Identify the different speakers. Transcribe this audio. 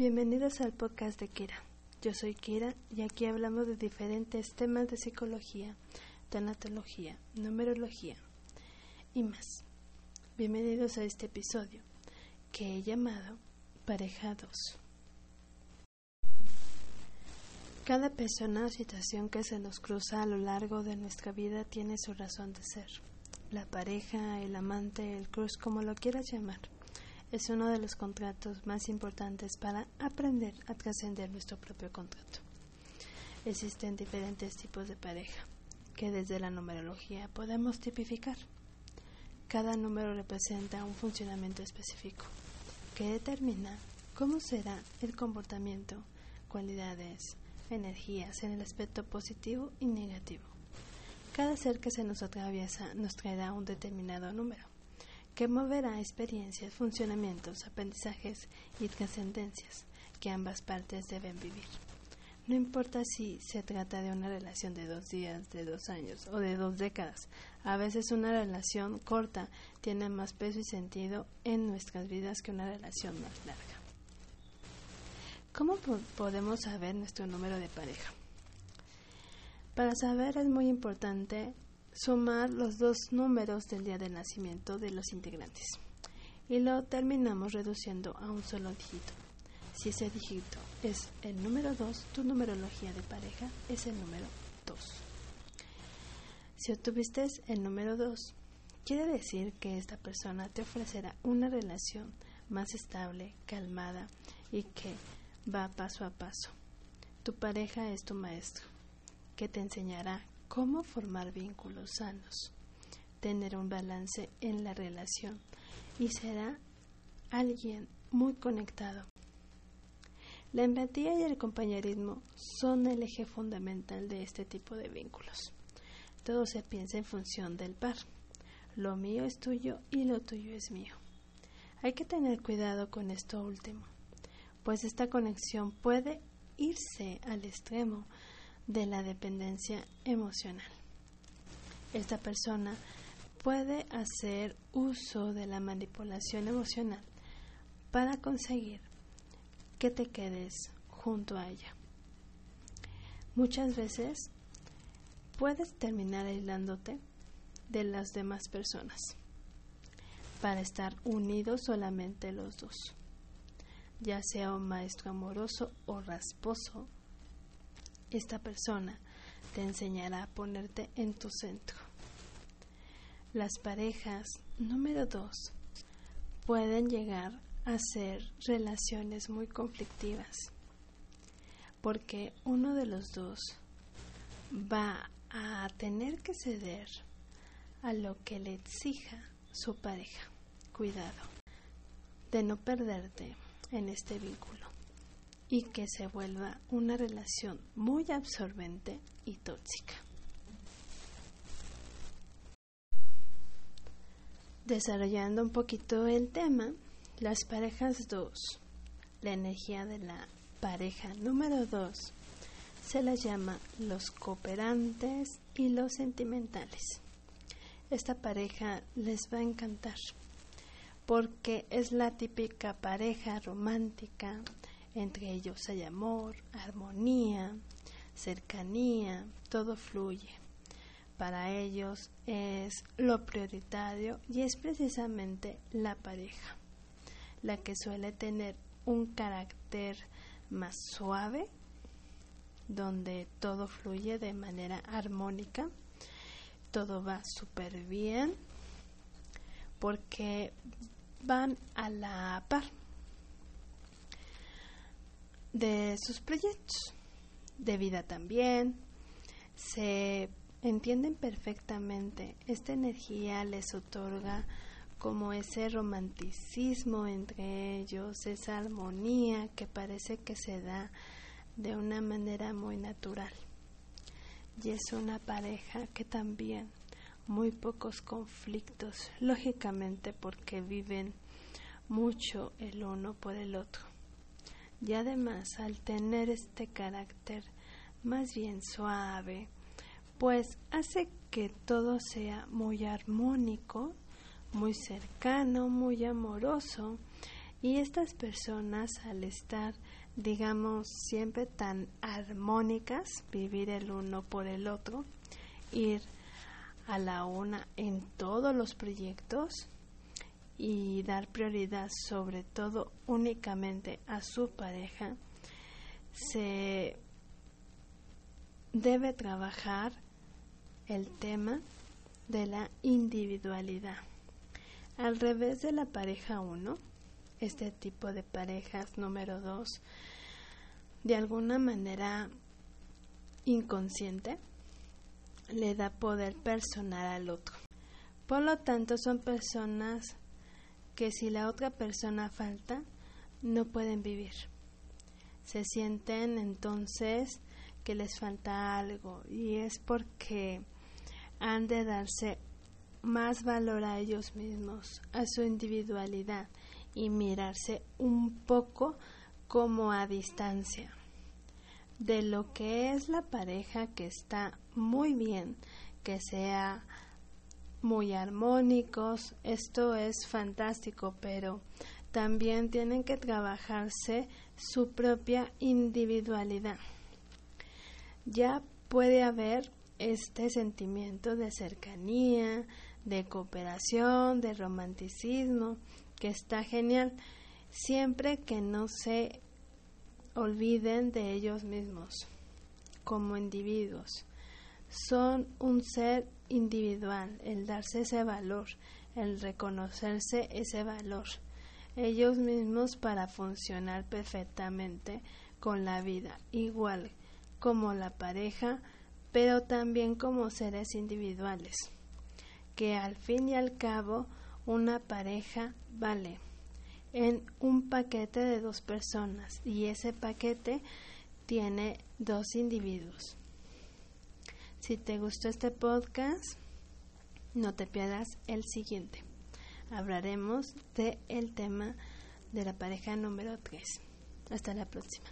Speaker 1: Bienvenidos al podcast de Kira. Yo soy Kira y aquí hablamos de diferentes temas de psicología, tanatología, numerología y más. Bienvenidos a este episodio que he llamado Pareja 2. Cada persona o situación que se nos cruza a lo largo de nuestra vida tiene su razón de ser. La pareja, el amante, el cruz, como lo quieras llamar es uno de los contratos más importantes para aprender a trascender nuestro propio contrato. Existen diferentes tipos de pareja que desde la numerología podemos tipificar. Cada número representa un funcionamiento específico que determina cómo será el comportamiento, cualidades, energías en el aspecto positivo y negativo. Cada ser que se nos atraviesa nos traerá un determinado número que moverá experiencias, funcionamientos, aprendizajes y trascendencias que ambas partes deben vivir. No importa si se trata de una relación de dos días, de dos años o de dos décadas, a veces una relación corta tiene más peso y sentido en nuestras vidas que una relación más larga. ¿Cómo podemos saber nuestro número de pareja? Para saber es muy importante sumar los dos números del día de nacimiento de los integrantes y lo terminamos reduciendo a un solo dígito. Si ese dígito es el número 2, tu numerología de pareja es el número 2. Si obtuviste el número 2, quiere decir que esta persona te ofrecerá una relación más estable, calmada y que va paso a paso. Tu pareja es tu maestro, que te enseñará cómo formar vínculos sanos, tener un balance en la relación y será alguien muy conectado. La empatía y el compañerismo son el eje fundamental de este tipo de vínculos. Todo se piensa en función del par. Lo mío es tuyo y lo tuyo es mío. Hay que tener cuidado con esto último, pues esta conexión puede irse al extremo de la dependencia emocional. Esta persona puede hacer uso de la manipulación emocional para conseguir que te quedes junto a ella. Muchas veces puedes terminar aislándote de las demás personas para estar unidos solamente los dos, ya sea un maestro amoroso o rasposo esta persona te enseñará a ponerte en tu centro. Las parejas número dos pueden llegar a ser relaciones muy conflictivas porque uno de los dos va a tener que ceder a lo que le exija su pareja. Cuidado de no perderte en este vínculo y que se vuelva una relación muy absorbente y tóxica. Desarrollando un poquito el tema, las parejas 2, la energía de la pareja número 2, se la llama los cooperantes y los sentimentales. Esta pareja les va a encantar porque es la típica pareja romántica entre ellos hay amor, armonía, cercanía, todo fluye. Para ellos es lo prioritario y es precisamente la pareja, la que suele tener un carácter más suave, donde todo fluye de manera armónica, todo va súper bien, porque van a la par de sus proyectos de vida también. Se entienden perfectamente. Esta energía les otorga como ese romanticismo entre ellos, esa armonía que parece que se da de una manera muy natural. Y es una pareja que también muy pocos conflictos, lógicamente porque viven mucho el uno por el otro y además al tener este carácter más bien suave, pues hace que todo sea muy armónico, muy cercano, muy amoroso. Y estas personas al estar, digamos, siempre tan armónicas, vivir el uno por el otro, ir a la una en todos los proyectos y dar prioridad sobre todo únicamente a su pareja, se debe trabajar el tema de la individualidad. Al revés de la pareja 1, este tipo de parejas número 2, de alguna manera inconsciente, le da poder personal al otro. Por lo tanto, son personas que si la otra persona falta, no pueden vivir. Se sienten entonces que les falta algo y es porque han de darse más valor a ellos mismos, a su individualidad y mirarse un poco como a distancia de lo que es la pareja que está muy bien, que sea muy armónicos, esto es fantástico, pero también tienen que trabajarse su propia individualidad. Ya puede haber este sentimiento de cercanía, de cooperación, de romanticismo, que está genial, siempre que no se olviden de ellos mismos como individuos. Son un ser individual, el darse ese valor, el reconocerse ese valor, ellos mismos para funcionar perfectamente con la vida, igual como la pareja, pero también como seres individuales, que al fin y al cabo una pareja vale en un paquete de dos personas y ese paquete tiene dos individuos. Si te gustó este podcast, no te pierdas el siguiente. Hablaremos de el tema de la pareja número 3. Hasta la próxima.